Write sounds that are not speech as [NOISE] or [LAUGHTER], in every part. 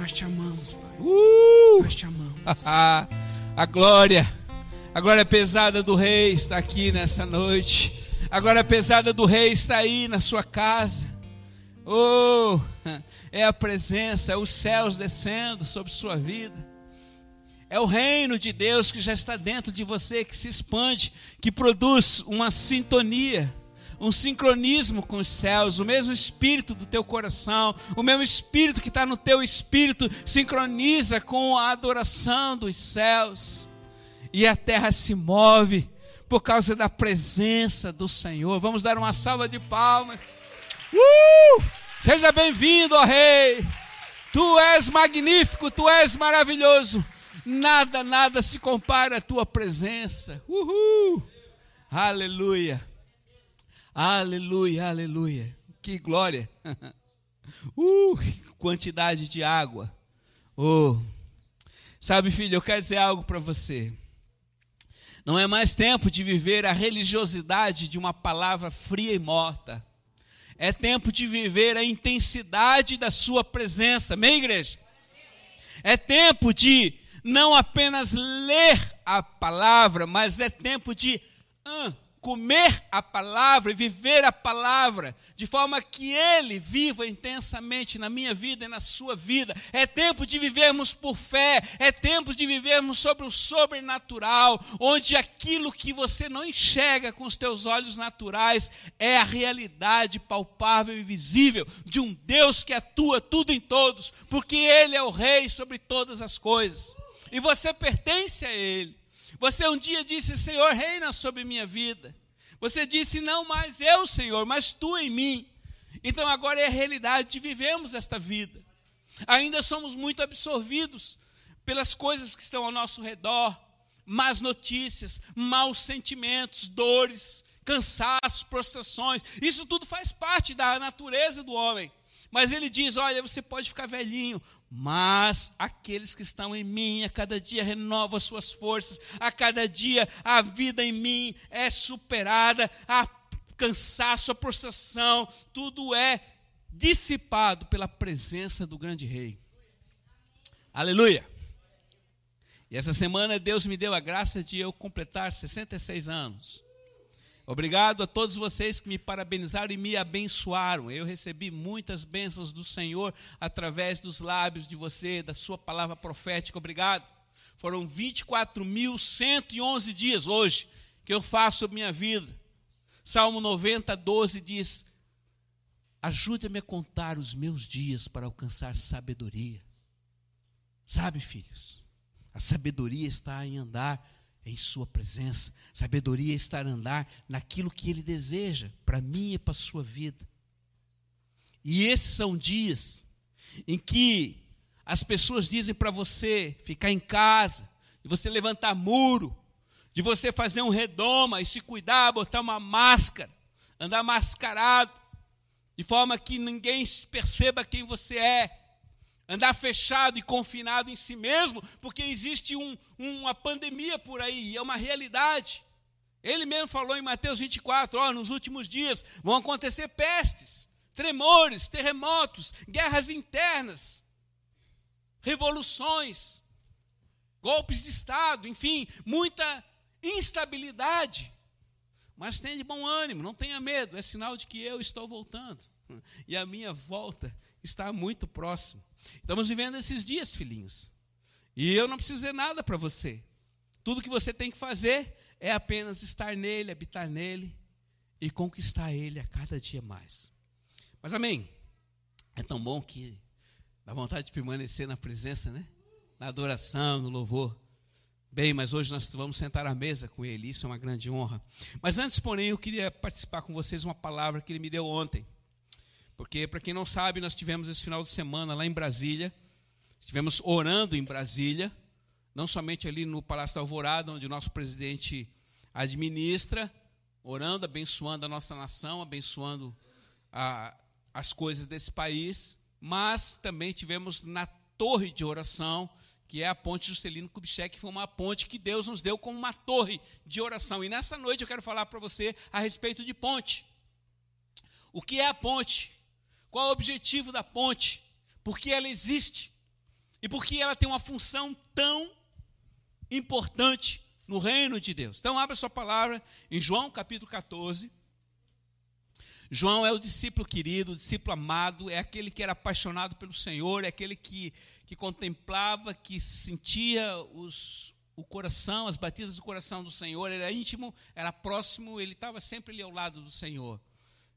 Nós te amamos, Pai. Uh! Nós te amamos. [LAUGHS] a glória, a glória pesada do Rei está aqui nessa noite. A glória pesada do Rei está aí na sua casa. Oh, [LAUGHS] é a presença, é os céus descendo sobre sua vida. É o reino de Deus que já está dentro de você, que se expande, que produz uma sintonia, um sincronismo com os céus, o mesmo espírito do teu coração, o mesmo espírito que está no teu espírito, sincroniza com a adoração dos céus, e a terra se move por causa da presença do Senhor. Vamos dar uma salva de palmas. Uh! Seja bem-vindo, ó Rei. Tu és magnífico, tu és maravilhoso. Nada, nada se compara à tua presença. Uhul! Aleluia! Aleluia, aleluia. Que glória! [LAUGHS] Uh, quantidade de água. Oh. Sabe, filho, eu quero dizer algo para você. Não é mais tempo de viver a religiosidade de uma palavra fria e morta. É tempo de viver a intensidade da sua presença. Amém, igreja? É tempo de não apenas ler a palavra, mas é tempo de comer a palavra e viver a palavra, de forma que Ele viva intensamente na minha vida e na sua vida. É tempo de vivermos por fé, é tempo de vivermos sobre o sobrenatural, onde aquilo que você não enxerga com os teus olhos naturais é a realidade palpável e visível de um Deus que atua tudo em todos, porque Ele é o Rei sobre todas as coisas e você pertence a Ele. Você um dia disse: Senhor, reina sobre minha vida. Você disse: Não mais eu, Senhor, mas tu em mim. Então agora é a realidade de vivemos esta vida. Ainda somos muito absorvidos pelas coisas que estão ao nosso redor, más notícias, maus sentimentos, dores, cansaços, prostrações. Isso tudo faz parte da natureza do homem. Mas ele diz: Olha, você pode ficar velhinho, mas aqueles que estão em mim, a cada dia renova as suas forças, a cada dia a vida em mim é superada, a cansaço, a prostração, tudo é dissipado pela presença do grande rei. Aleluia! E essa semana Deus me deu a graça de eu completar 66 anos. Obrigado a todos vocês que me parabenizaram e me abençoaram. Eu recebi muitas bênçãos do Senhor através dos lábios de você, da sua palavra profética. Obrigado. Foram 24.111 dias hoje que eu faço minha vida. Salmo 90, 12 diz: Ajuda-me a contar os meus dias para alcançar sabedoria. Sabe, filhos, a sabedoria está em andar em Sua presença. Sabedoria é estar a andar naquilo que Ele deseja para mim e para a sua vida. E esses são dias em que as pessoas dizem para você ficar em casa, de você levantar muro, de você fazer um redoma e se cuidar, botar uma máscara, andar mascarado, de forma que ninguém perceba quem você é andar fechado e confinado em si mesmo, porque existe um, uma pandemia por aí, é uma realidade. Ele mesmo falou em Mateus 24: ó, nos últimos dias vão acontecer pestes, tremores, terremotos, guerras internas, revoluções, golpes de Estado, enfim, muita instabilidade. Mas tenha de bom ânimo, não tenha medo, é sinal de que eu estou voltando. E a minha volta está muito próximo. Estamos vivendo esses dias, filhinhos. E eu não preciso dizer nada para você. Tudo que você tem que fazer é apenas estar nele, habitar nele e conquistar ele a cada dia mais. Mas amém. É tão bom que dá vontade de permanecer na presença, né? Na adoração, no louvor. Bem, mas hoje nós vamos sentar à mesa com ele, isso é uma grande honra. Mas antes, porém, eu queria participar com vocês uma palavra que ele me deu ontem. Porque, para quem não sabe, nós tivemos esse final de semana lá em Brasília, estivemos orando em Brasília, não somente ali no Palácio da Alvorada, onde o nosso presidente administra, orando, abençoando a nossa nação, abençoando a, as coisas desse país, mas também tivemos na torre de oração, que é a ponte Juscelino Kubitschek, que foi uma ponte que Deus nos deu como uma torre de oração. E nessa noite eu quero falar para você a respeito de ponte. O que é a ponte? Qual é o objetivo da ponte? Por que ela existe? E por que ela tem uma função tão importante no reino de Deus. Então, abra sua palavra em João capítulo 14. João é o discípulo querido, o discípulo amado, é aquele que era apaixonado pelo Senhor, é aquele que, que contemplava, que sentia os, o coração, as batidas do coração do Senhor, era íntimo, era próximo, ele estava sempre ali ao lado do Senhor.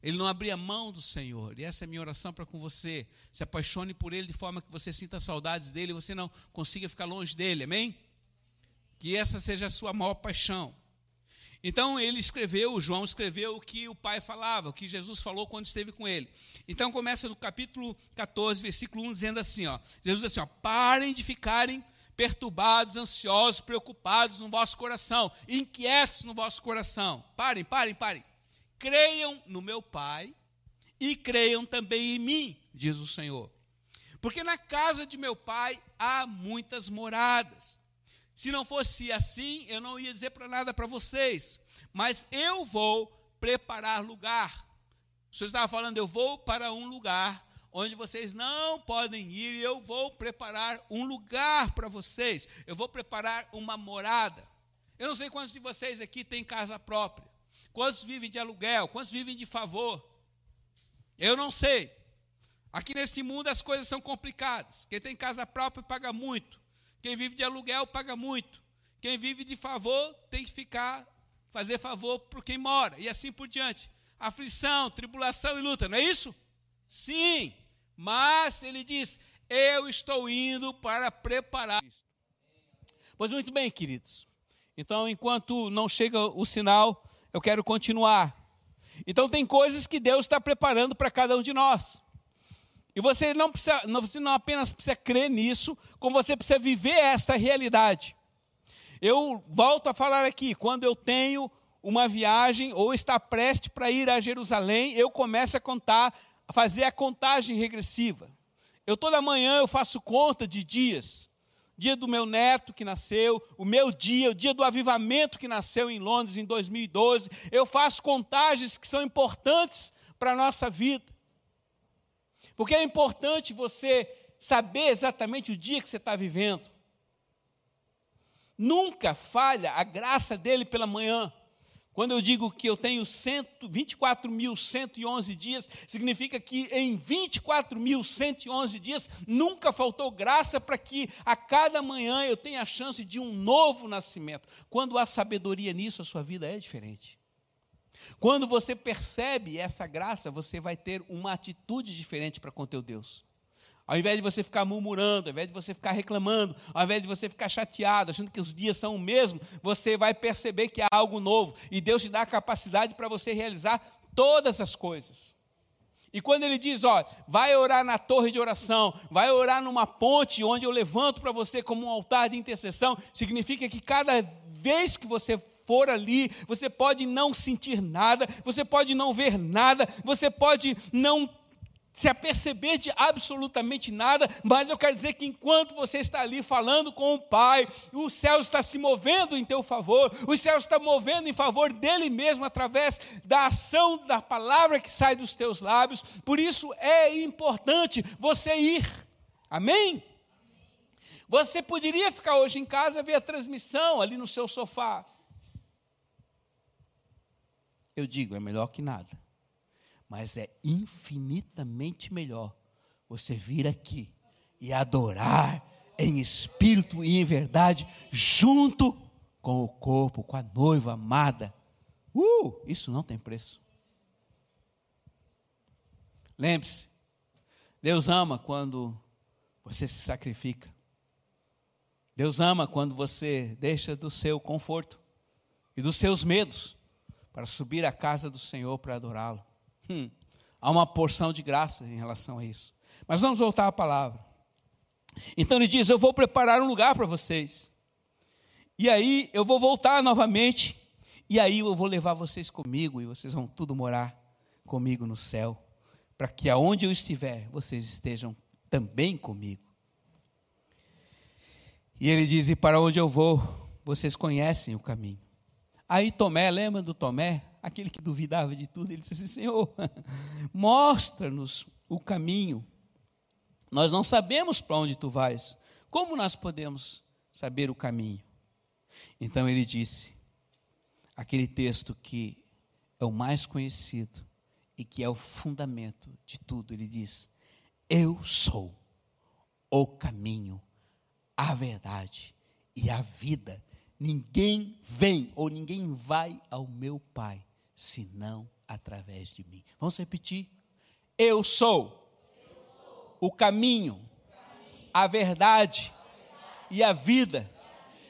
Ele não abria mão do Senhor. E essa é a minha oração para com você. Se apaixone por Ele de forma que você sinta saudades dele e você não consiga ficar longe dele. Amém? Que essa seja a sua maior paixão. Então ele escreveu, João escreveu o que o Pai falava, o que Jesus falou quando esteve com ele. Então começa no capítulo 14, versículo 1, dizendo assim: ó, Jesus diz assim: ó, parem de ficarem perturbados, ansiosos, preocupados no vosso coração, inquietos no vosso coração. Parem, parem, parem creiam no meu Pai e creiam também em mim, diz o Senhor. Porque na casa de meu Pai há muitas moradas. Se não fosse assim, eu não ia dizer para nada para vocês, mas eu vou preparar lugar. O Senhor estava falando, eu vou para um lugar onde vocês não podem ir, e eu vou preparar um lugar para vocês. Eu vou preparar uma morada. Eu não sei quantos de vocês aqui têm casa própria. Quantos vivem de aluguel? Quantos vivem de favor? Eu não sei. Aqui neste mundo as coisas são complicadas. Quem tem casa própria paga muito. Quem vive de aluguel paga muito. Quem vive de favor tem que ficar, fazer favor por quem mora. E assim por diante. Aflição, tribulação e luta, não é isso? Sim. Mas ele diz: Eu estou indo para preparar. Pois muito bem, queridos. Então, enquanto não chega o sinal, eu quero continuar. Então tem coisas que Deus está preparando para cada um de nós. E você não precisa, você não apenas precisa crer nisso, como você precisa viver esta realidade. Eu volto a falar aqui, quando eu tenho uma viagem ou está prestes para ir a Jerusalém, eu começo a contar, a fazer a contagem regressiva. Eu toda manhã eu faço conta de dias dia do meu neto que nasceu, o meu dia, o dia do avivamento que nasceu em Londres em 2012. Eu faço contagens que são importantes para a nossa vida. Porque é importante você saber exatamente o dia que você está vivendo. Nunca falha a graça dele pela manhã. Quando eu digo que eu tenho 24.111 dias, significa que em 24.111 dias nunca faltou graça para que a cada manhã eu tenha a chance de um novo nascimento. Quando há sabedoria nisso, a sua vida é diferente. Quando você percebe essa graça, você vai ter uma atitude diferente para com teu Deus. Ao invés de você ficar murmurando, ao invés de você ficar reclamando, ao invés de você ficar chateado, achando que os dias são o mesmo, você vai perceber que há algo novo. E Deus te dá a capacidade para você realizar todas as coisas. E quando ele diz, ó, vai orar na torre de oração, vai orar numa ponte onde eu levanto para você como um altar de intercessão, significa que cada vez que você for ali, você pode não sentir nada, você pode não ver nada, você pode não se aperceber de absolutamente nada, mas eu quero dizer que enquanto você está ali falando com o Pai, o céu está se movendo em teu favor, o céu está movendo em favor dele mesmo através da ação da palavra que sai dos teus lábios. Por isso é importante você ir. Amém? Você poderia ficar hoje em casa ver a transmissão ali no seu sofá. Eu digo, é melhor que nada mas é infinitamente melhor você vir aqui e adorar em espírito e em verdade, junto com o corpo, com a noiva amada. Uh, isso não tem preço. Lembre-se, Deus ama quando você se sacrifica. Deus ama quando você deixa do seu conforto e dos seus medos para subir à casa do Senhor para adorá-lo. Hum, há uma porção de graça em relação a isso. Mas vamos voltar à palavra. Então ele diz: Eu vou preparar um lugar para vocês. E aí eu vou voltar novamente. E aí eu vou levar vocês comigo. E vocês vão tudo morar comigo no céu. Para que aonde eu estiver, vocês estejam também comigo. E ele diz: E para onde eu vou, vocês conhecem o caminho. Aí Tomé, lembra do Tomé? Aquele que duvidava de tudo, ele disse assim: Senhor, [LAUGHS] mostra-nos o caminho. Nós não sabemos para onde tu vais. Como nós podemos saber o caminho? Então ele disse, aquele texto que é o mais conhecido e que é o fundamento de tudo, ele diz: Eu sou o caminho, a verdade e a vida. Ninguém vem ou ninguém vai ao meu Pai senão através de mim. Vamos repetir? Eu sou, o caminho, a verdade e a vida.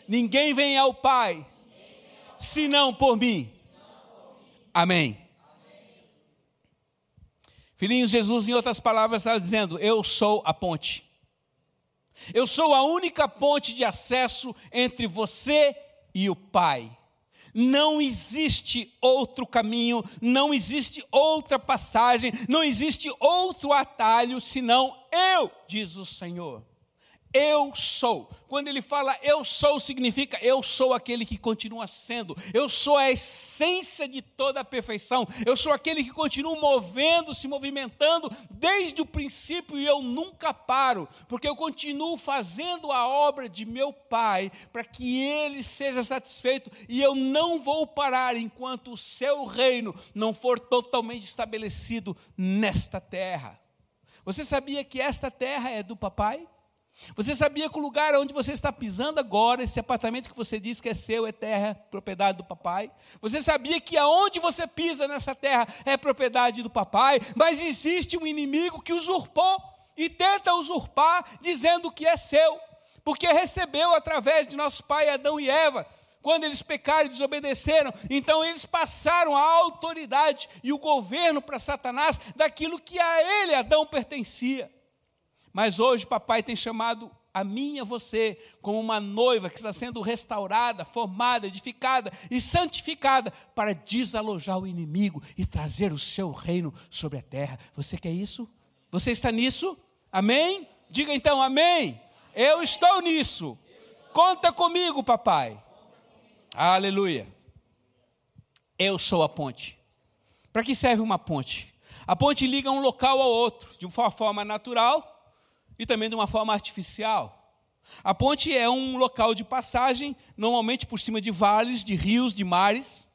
Ninguém vem ao Pai senão por mim. Amém. Filhinhos, Jesus, em outras palavras, está dizendo: Eu sou a ponte. Eu sou a única ponte de acesso entre você e o Pai. Não existe outro caminho, não existe outra passagem, não existe outro atalho senão eu, diz o Senhor. Eu sou. Quando ele fala eu sou, significa eu sou aquele que continua sendo. Eu sou a essência de toda a perfeição. Eu sou aquele que continua movendo, se movimentando desde o princípio e eu nunca paro, porque eu continuo fazendo a obra de meu Pai para que ele seja satisfeito e eu não vou parar enquanto o seu reino não for totalmente estabelecido nesta terra. Você sabia que esta terra é do papai? Você sabia que o lugar onde você está pisando agora, esse apartamento que você diz que é seu, é terra, propriedade do papai? Você sabia que aonde você pisa nessa terra é propriedade do papai? Mas existe um inimigo que usurpou e tenta usurpar, dizendo que é seu, porque recebeu através de nosso pai Adão e Eva. Quando eles pecaram e desobedeceram, então eles passaram a autoridade e o governo para Satanás daquilo que a ele, Adão, pertencia. Mas hoje papai tem chamado a mim e a você como uma noiva que está sendo restaurada, formada, edificada e santificada para desalojar o inimigo e trazer o seu reino sobre a terra. Você quer isso? Você está nisso? Amém? Diga então amém. Eu estou nisso. Conta comigo, papai. Aleluia. Eu sou a ponte. Para que serve uma ponte? A ponte liga um local ao outro de uma forma natural e também de uma forma artificial. A ponte é um local de passagem, normalmente por cima de vales, de rios, de mares.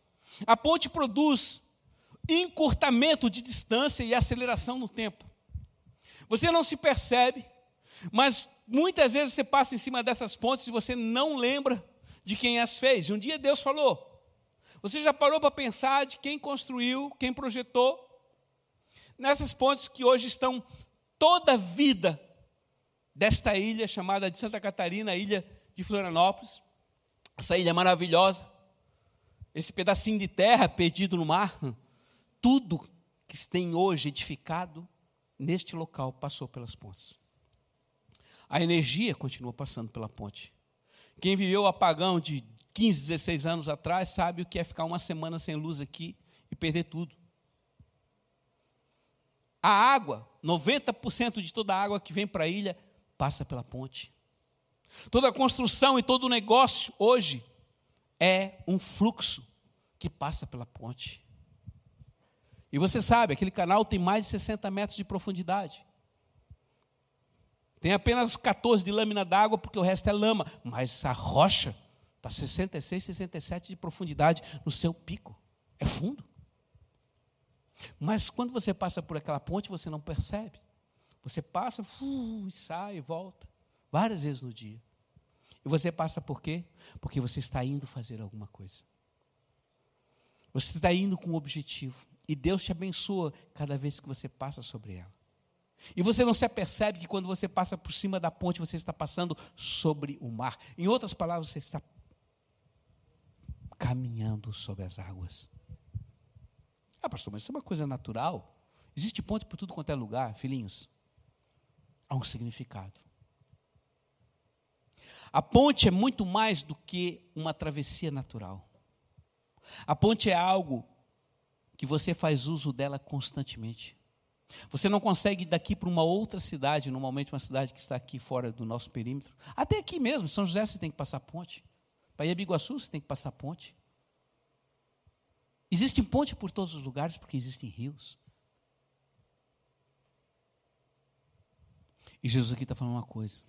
A ponte produz encurtamento de distância e aceleração no tempo. Você não se percebe, mas muitas vezes você passa em cima dessas pontes e você não lembra de quem as fez. Um dia Deus falou. Você já parou para pensar de quem construiu, quem projetou? Nessas pontes que hoje estão toda a vida desta ilha chamada de Santa Catarina, ilha de Florianópolis. Essa ilha maravilhosa, esse pedacinho de terra perdido no mar, tudo que se tem hoje edificado neste local passou pelas pontes. A energia continua passando pela ponte. Quem viveu o apagão de 15, 16 anos atrás sabe o que é ficar uma semana sem luz aqui e perder tudo. A água, 90% de toda a água que vem para a ilha passa pela ponte. Toda construção e todo negócio hoje é um fluxo que passa pela ponte. E você sabe, aquele canal tem mais de 60 metros de profundidade. Tem apenas 14 de lâmina d'água, porque o resto é lama. Mas a rocha está 66, 67 de profundidade no seu pico. É fundo. Mas quando você passa por aquela ponte, você não percebe. Você passa, uh, sai e volta, várias vezes no dia. E você passa por quê? Porque você está indo fazer alguma coisa. Você está indo com um objetivo. E Deus te abençoa cada vez que você passa sobre ela. E você não se apercebe que quando você passa por cima da ponte, você está passando sobre o mar. Em outras palavras, você está caminhando sobre as águas. Ah, pastor, mas isso é uma coisa natural. Existe ponte por tudo quanto é lugar, filhinhos há um significado. A ponte é muito mais do que uma travessia natural. A ponte é algo que você faz uso dela constantemente. Você não consegue ir daqui para uma outra cidade, normalmente uma cidade que está aqui fora do nosso perímetro. Até aqui mesmo, São José você tem que passar ponte. Para ir a Biguaçu você tem que passar ponte. Existem pontes por todos os lugares porque existem rios. E Jesus aqui está falando uma coisa.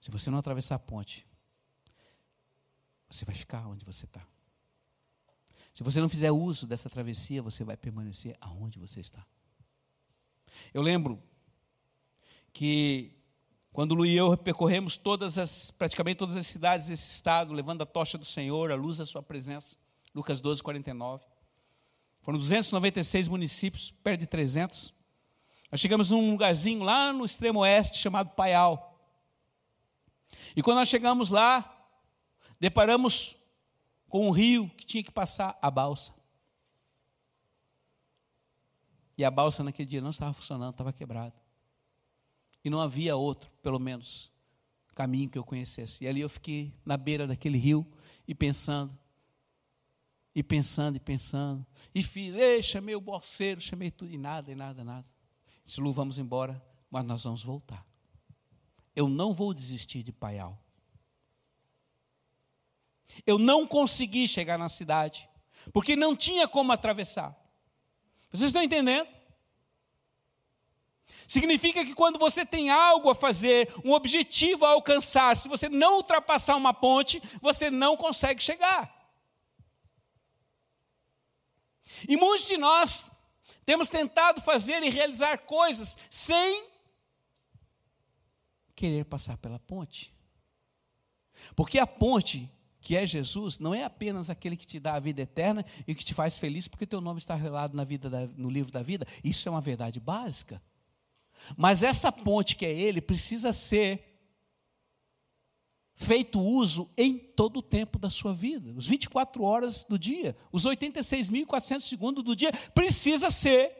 Se você não atravessar a ponte, você vai ficar onde você está. Se você não fizer uso dessa travessia, você vai permanecer aonde você está. Eu lembro que quando Lu e eu percorremos todas as, praticamente todas as cidades desse estado, levando a tocha do Senhor, a luz da sua presença, Lucas 12, 49. Foram 296 municípios, perto de 300. Nós chegamos num lugarzinho lá no extremo oeste chamado Paial. E quando nós chegamos lá, deparamos com um rio que tinha que passar a balsa. E a balsa naquele dia não estava funcionando, estava quebrada. E não havia outro, pelo menos, caminho que eu conhecesse. E ali eu fiquei na beira daquele rio e pensando, e pensando, e pensando. E fiz, ei, chamei o bolseiro, chamei tudo, e nada, e nada, nada. Disse, Lu, vamos embora, mas nós vamos voltar. Eu não vou desistir de Paial. Eu não consegui chegar na cidade, porque não tinha como atravessar. Vocês estão entendendo? Significa que quando você tem algo a fazer, um objetivo a alcançar, se você não ultrapassar uma ponte, você não consegue chegar. E muitos de nós temos tentado fazer e realizar coisas sem querer passar pela ponte. Porque a ponte, que é Jesus, não é apenas aquele que te dá a vida eterna e que te faz feliz porque teu nome está relado na vida da, no livro da vida. Isso é uma verdade básica. Mas essa ponte que é ele precisa ser feito uso em todo o tempo da sua vida. Os 24 horas do dia, os 86.400 segundos do dia, precisa ser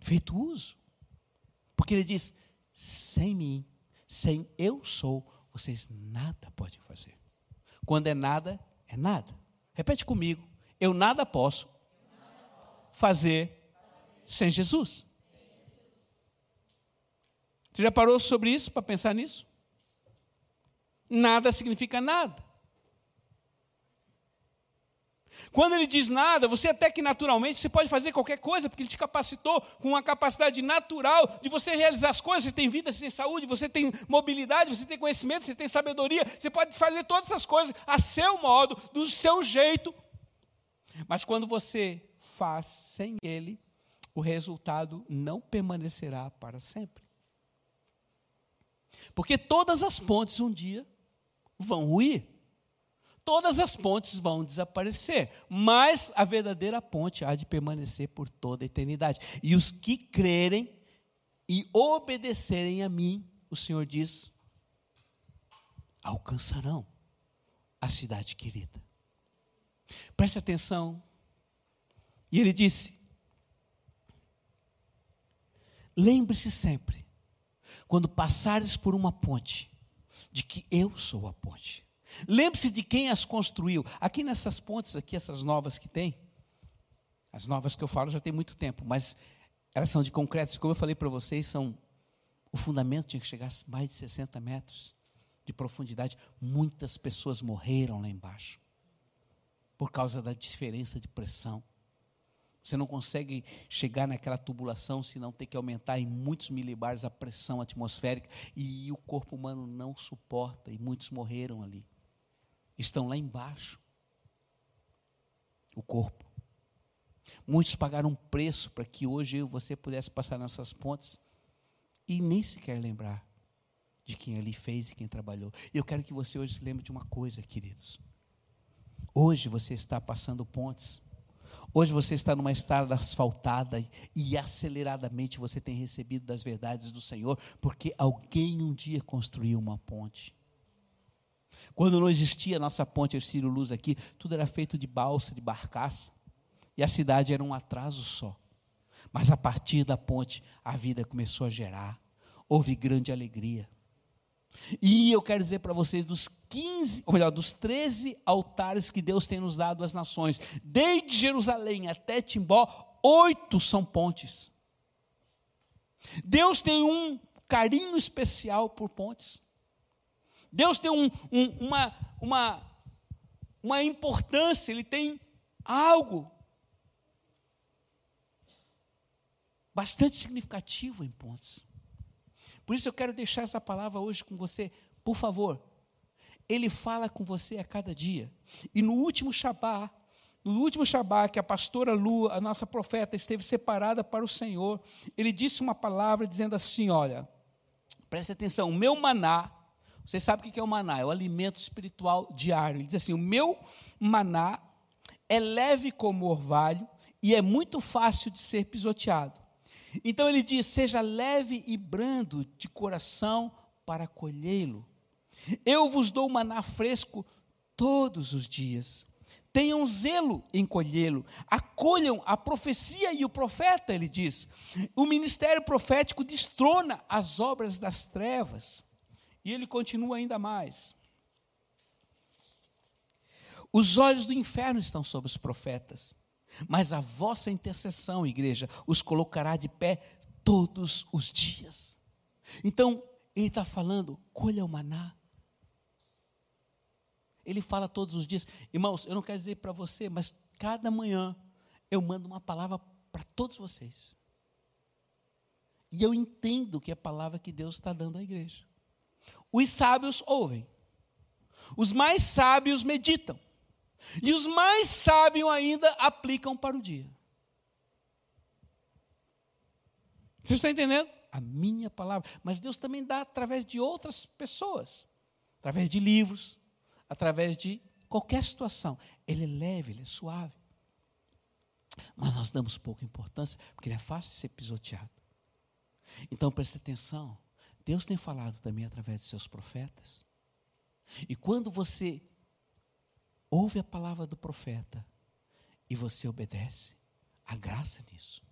feito uso. Porque ele diz: sem mim, sem eu sou, vocês nada podem fazer. Quando é nada, é nada. Repete comigo: eu nada posso fazer sem Jesus. Você já parou sobre isso para pensar nisso? Nada significa nada. Quando ele diz nada, você até que naturalmente você pode fazer qualquer coisa, porque ele te capacitou com uma capacidade natural de você realizar as coisas. Você tem vida, você tem saúde, você tem mobilidade, você tem conhecimento, você tem sabedoria. Você pode fazer todas essas coisas a seu modo, do seu jeito. Mas quando você faz sem ele, o resultado não permanecerá para sempre. Porque todas as pontes um dia vão ruir. Todas as pontes vão desaparecer, mas a verdadeira ponte há de permanecer por toda a eternidade. E os que crerem e obedecerem a mim, o Senhor diz, alcançarão a cidade querida. Preste atenção. E ele disse: Lembre-se sempre, quando passares por uma ponte, de que eu sou a ponte. Lembre-se de quem as construiu. Aqui nessas pontes, aqui, essas novas que tem, as novas que eu falo já tem muito tempo, mas elas são de concreto. Como eu falei para vocês, são o fundamento tinha que chegar a mais de 60 metros de profundidade. Muitas pessoas morreram lá embaixo por causa da diferença de pressão. Você não consegue chegar naquela tubulação se não ter que aumentar em muitos milibares a pressão atmosférica e o corpo humano não suporta e muitos morreram ali. Estão lá embaixo. O corpo. Muitos pagaram um preço para que hoje eu e você pudesse passar nessas pontes e nem sequer lembrar de quem ali fez e quem trabalhou. Eu quero que você hoje se lembre de uma coisa, queridos. Hoje você está passando pontes Hoje você está numa estrada asfaltada e aceleradamente você tem recebido das verdades do Senhor, porque alguém um dia construiu uma ponte. Quando não existia a nossa ponte Ercílio Luz aqui, tudo era feito de balsa, de barcaça, e a cidade era um atraso só. Mas a partir da ponte, a vida começou a gerar, houve grande alegria. E eu quero dizer para vocês, dos 15, ou melhor, dos 13 altares que Deus tem nos dado às nações, desde Jerusalém até Timbó, oito são pontes. Deus tem um carinho especial por pontes. Deus tem um, um, uma, uma, uma importância, Ele tem algo bastante significativo em pontes. Por isso eu quero deixar essa palavra hoje com você. Por favor, ele fala com você a cada dia. E no último Shabá, no último Shabá, que a pastora Lu, a nossa profeta, esteve separada para o Senhor, ele disse uma palavra dizendo assim: Olha, preste atenção, o meu maná, você sabe o que é o maná? É o alimento espiritual diário. Ele diz assim: O meu maná é leve como orvalho e é muito fácil de ser pisoteado. Então ele diz: Seja leve e brando de coração para colhê-lo. Eu vos dou maná fresco todos os dias. Tenham zelo em colhê-lo. Acolham a profecia e o profeta, ele diz. O ministério profético destrona as obras das trevas. E ele continua ainda mais. Os olhos do inferno estão sobre os profetas, mas a vossa intercessão, igreja, os colocará de pé todos os dias. Então, ele está falando: colha o maná, ele fala todos os dias. Irmãos, eu não quero dizer para você, mas cada manhã eu mando uma palavra para todos vocês. E eu entendo que é a palavra que Deus está dando à igreja. Os sábios ouvem, os mais sábios meditam, e os mais sábios ainda aplicam para o dia. Vocês estão entendendo? A minha palavra. Mas Deus também dá através de outras pessoas, através de livros, através de qualquer situação. Ele é leve, ele é suave. Mas nós damos pouca importância, porque ele é fácil de ser pisoteado. Então preste atenção. Deus tem falado também através de seus profetas. E quando você ouve a palavra do profeta e você obedece, a graça nisso.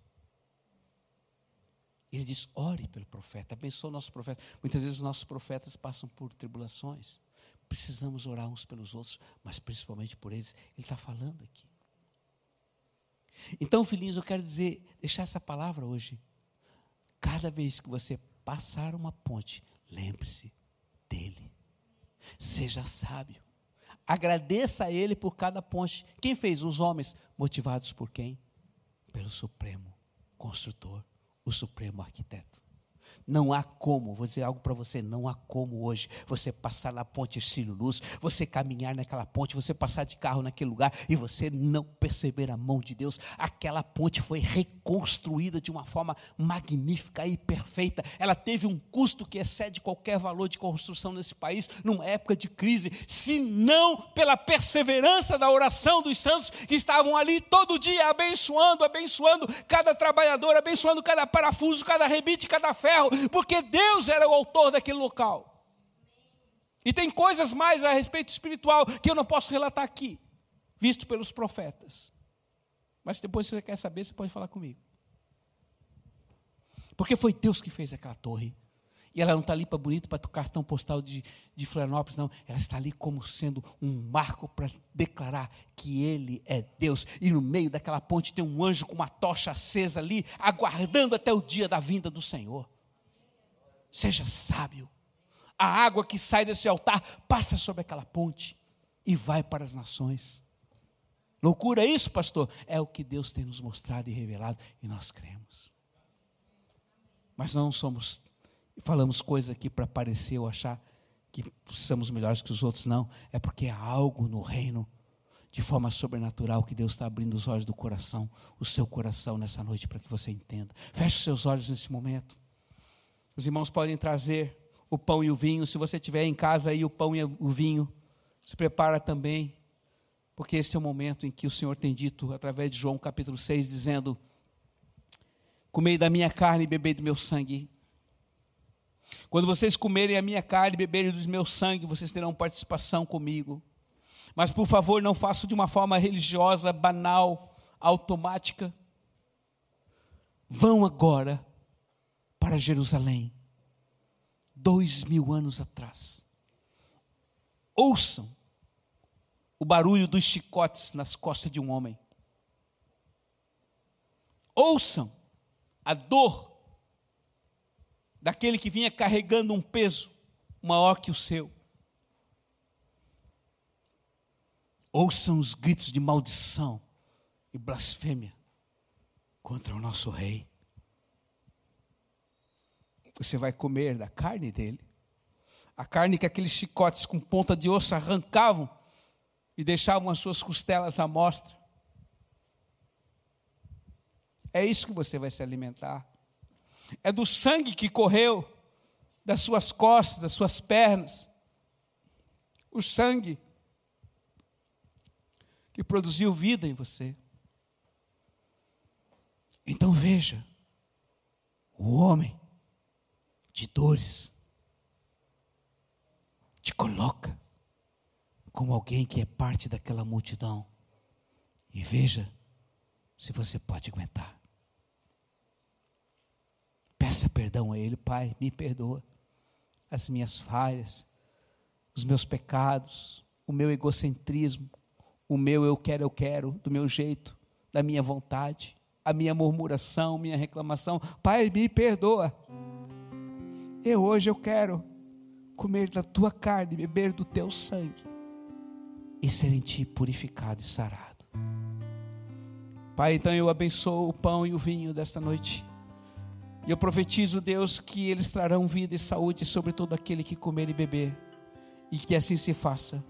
Ele diz: ore pelo profeta, abençoe o nosso profeta. Muitas vezes nossos profetas passam por tribulações. Precisamos orar uns pelos outros, mas principalmente por eles. Ele está falando aqui. Então, filhinhos, eu quero dizer, deixar essa palavra hoje. Cada vez que você passar uma ponte, lembre-se dele. Seja sábio. Agradeça a ele por cada ponte. Quem fez? Os homens. Motivados por quem? Pelo Supremo Construtor, o Supremo Arquiteto. Não há como, vou dizer algo para você, não há como hoje você passar na ponte Estilo Luz, você caminhar naquela ponte, você passar de carro naquele lugar e você não perceber a mão de Deus. Aquela ponte foi reconstruída de uma forma magnífica e perfeita. Ela teve um custo que excede qualquer valor de construção nesse país, numa época de crise, se não pela perseverança da oração dos santos que estavam ali todo dia abençoando, abençoando cada trabalhador, abençoando cada parafuso, cada rebite, cada ferro, porque Deus era o autor daquele local. E tem coisas mais a respeito espiritual que eu não posso relatar aqui, visto pelos profetas. Mas depois, se você quer saber, você pode falar comigo. Porque foi Deus que fez aquela torre. E ela não está ali para bonito, para cartão postal de, de Florianópolis, não. Ela está ali como sendo um marco para declarar que Ele é Deus. E no meio daquela ponte tem um anjo com uma tocha acesa ali, aguardando até o dia da vinda do Senhor. Seja sábio. A água que sai desse altar passa sobre aquela ponte e vai para as nações. Loucura isso, pastor? É o que Deus tem nos mostrado e revelado e nós cremos. Mas não somos, falamos coisas aqui para parecer ou achar que somos melhores que os outros, não. É porque há algo no reino, de forma sobrenatural, que Deus está abrindo os olhos do coração, o seu coração nessa noite, para que você entenda. Feche os seus olhos nesse momento. Os irmãos podem trazer o pão e o vinho. Se você tiver em casa aí o pão e o vinho, se prepara também, porque este é o momento em que o Senhor tem dito, através de João capítulo 6, dizendo: Comei da minha carne e bebei do meu sangue. Quando vocês comerem a minha carne e beberem do meu sangue, vocês terão participação comigo. Mas, por favor, não façam de uma forma religiosa, banal, automática. Vão agora para Jerusalém, dois mil anos atrás. Ouçam o barulho dos chicotes nas costas de um homem. Ouçam a dor daquele que vinha carregando um peso maior que o seu. Ouçam os gritos de maldição e blasfêmia contra o nosso rei. Você vai comer da carne dele. A carne que aqueles chicotes com ponta de osso arrancavam e deixavam as suas costelas à mostra. É isso que você vai se alimentar. É do sangue que correu das suas costas, das suas pernas. O sangue que produziu vida em você. Então veja, o homem de dores te coloca como alguém que é parte daquela multidão. E veja se você pode aguentar. Peça perdão a Ele, Pai, me perdoa as minhas falhas, os meus pecados, o meu egocentrismo, o meu eu quero, eu quero, do meu jeito, da minha vontade, a minha murmuração, minha reclamação. Pai, me perdoa. Hoje eu quero comer da tua carne, beber do teu sangue e ser em ti purificado e sarado. Pai, então eu abençoo o pão e o vinho desta noite. E eu profetizo, Deus, que eles trarão vida e saúde sobre todo aquele que comer e beber. E que assim se faça,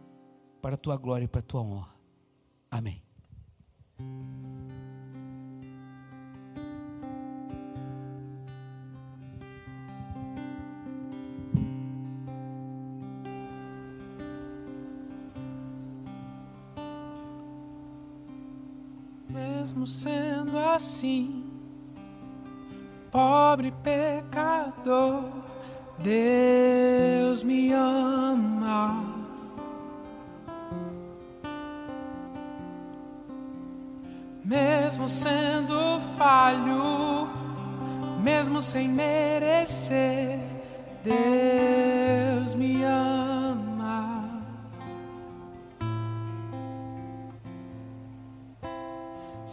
para a tua glória e para a tua honra. Amém. Mesmo sendo assim pobre pecador, Deus me ama. Mesmo sendo falho, mesmo sem merecer, Deus me ama.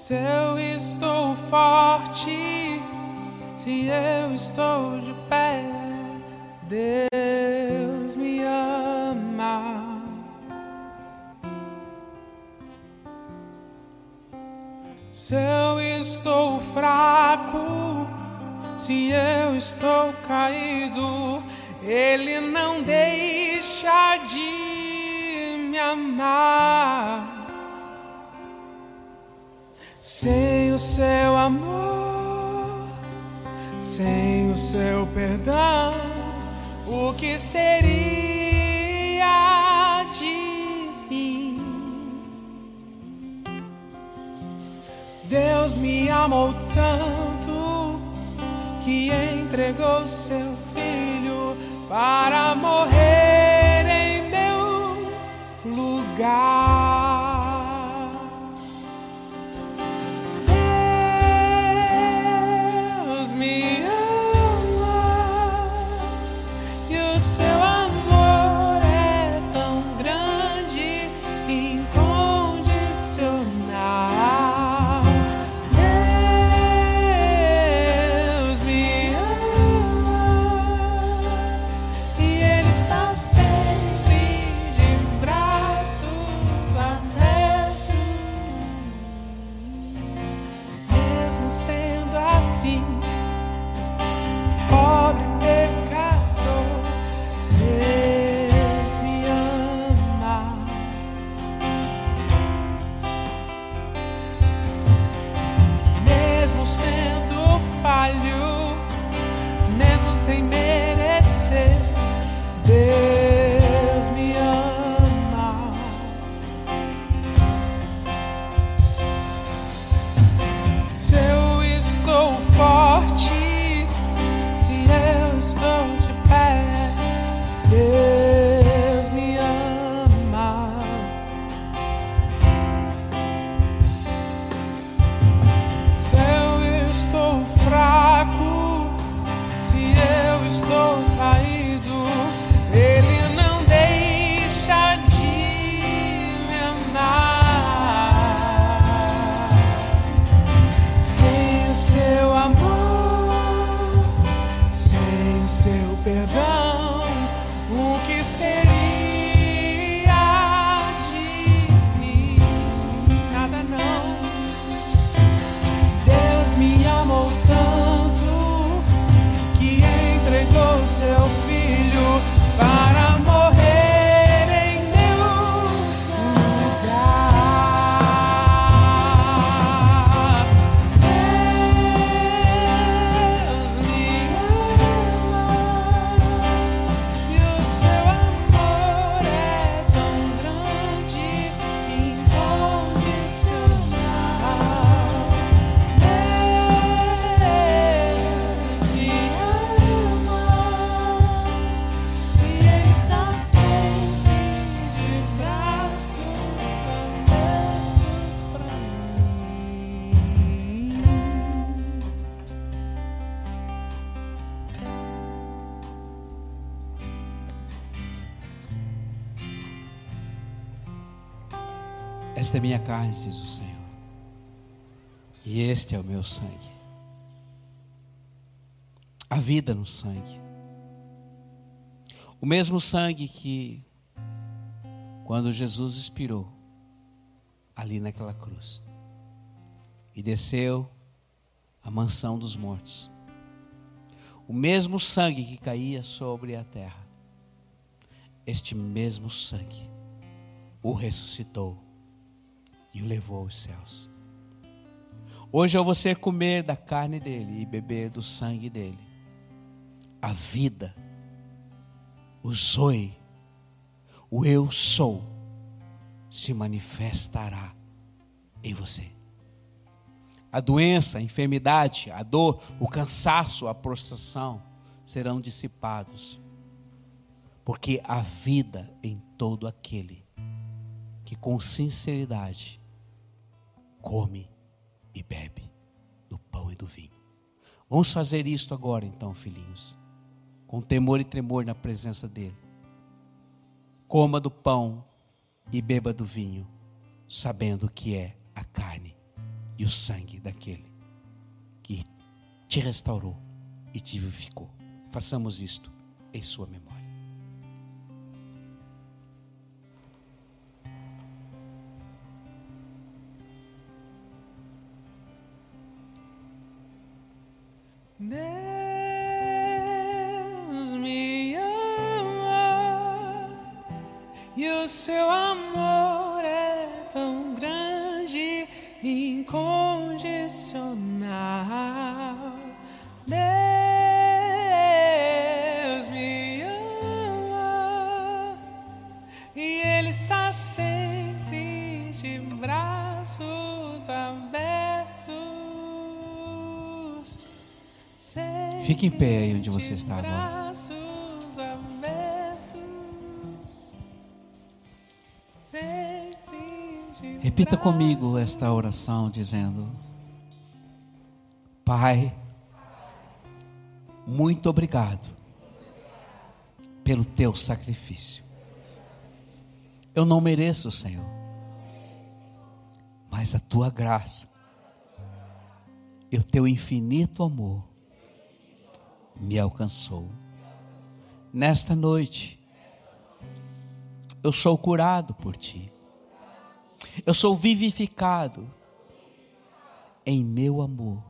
Se eu estou forte, se eu estou de pé, Deus me ama. Se eu estou fraco, se eu estou caído, Ele não deixa de me amar. Sem o seu amor sem o seu perdão, o que seria de mim? Deus me amou tanto que entregou seu filho para morrer em meu lugar. Esta é minha carne, diz o Senhor. E este é o meu sangue. A vida no sangue. O mesmo sangue que, quando Jesus expirou, ali naquela cruz, e desceu à mansão dos mortos, o mesmo sangue que caía sobre a terra, este mesmo sangue o ressuscitou e o levou aos céus. Hoje, ao você comer da carne dele e beber do sangue dele, a vida, o zoe, o eu sou, se manifestará em você. A doença, a enfermidade, a dor, o cansaço, a prostração serão dissipados, porque a vida em todo aquele que com sinceridade come e bebe do pão e do vinho. Vamos fazer isto agora, então, filhinhos, com temor e tremor na presença dEle. Coma do pão e beba do vinho, sabendo que é a carne e o sangue daquele que te restaurou e te vivificou. Façamos isto em Sua memória. O seu amor é tão grande, incondicional. Deus me ama e Ele está sempre de braços abertos. Fique em pé aí onde você está agora. Repita comigo esta oração dizendo: Pai, muito obrigado pelo teu sacrifício. Eu não mereço, Senhor, mas a tua graça e o teu infinito amor me alcançou. Nesta noite, eu sou curado por ti. Eu sou vivificado em meu amor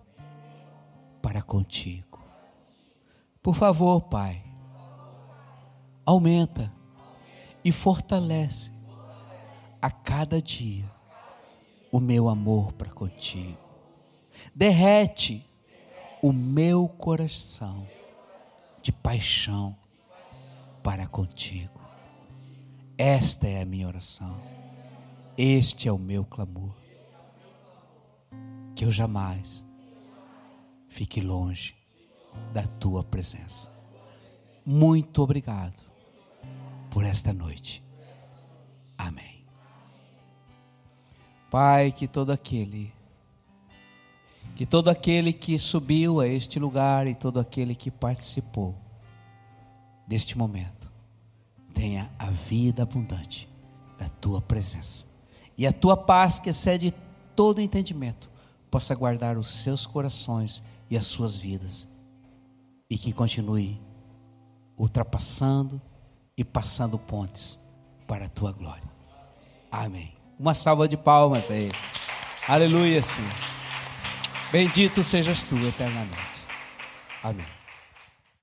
para contigo. Por favor, Pai, aumenta e fortalece a cada dia o meu amor para contigo. Derrete o meu coração de paixão para contigo. Esta é a minha oração. Este é o meu clamor. Que eu jamais fique longe da tua presença. Muito obrigado por esta noite. Amém. Pai, que todo aquele que todo aquele que subiu a este lugar e todo aquele que participou deste momento tenha a vida abundante da tua presença. E a tua paz que excede todo entendimento possa guardar os seus corações e as suas vidas. E que continue ultrapassando e passando pontes para a tua glória. Amém. Uma salva de palmas aí. Aleluia, Senhor. Bendito sejas tu eternamente. Amém.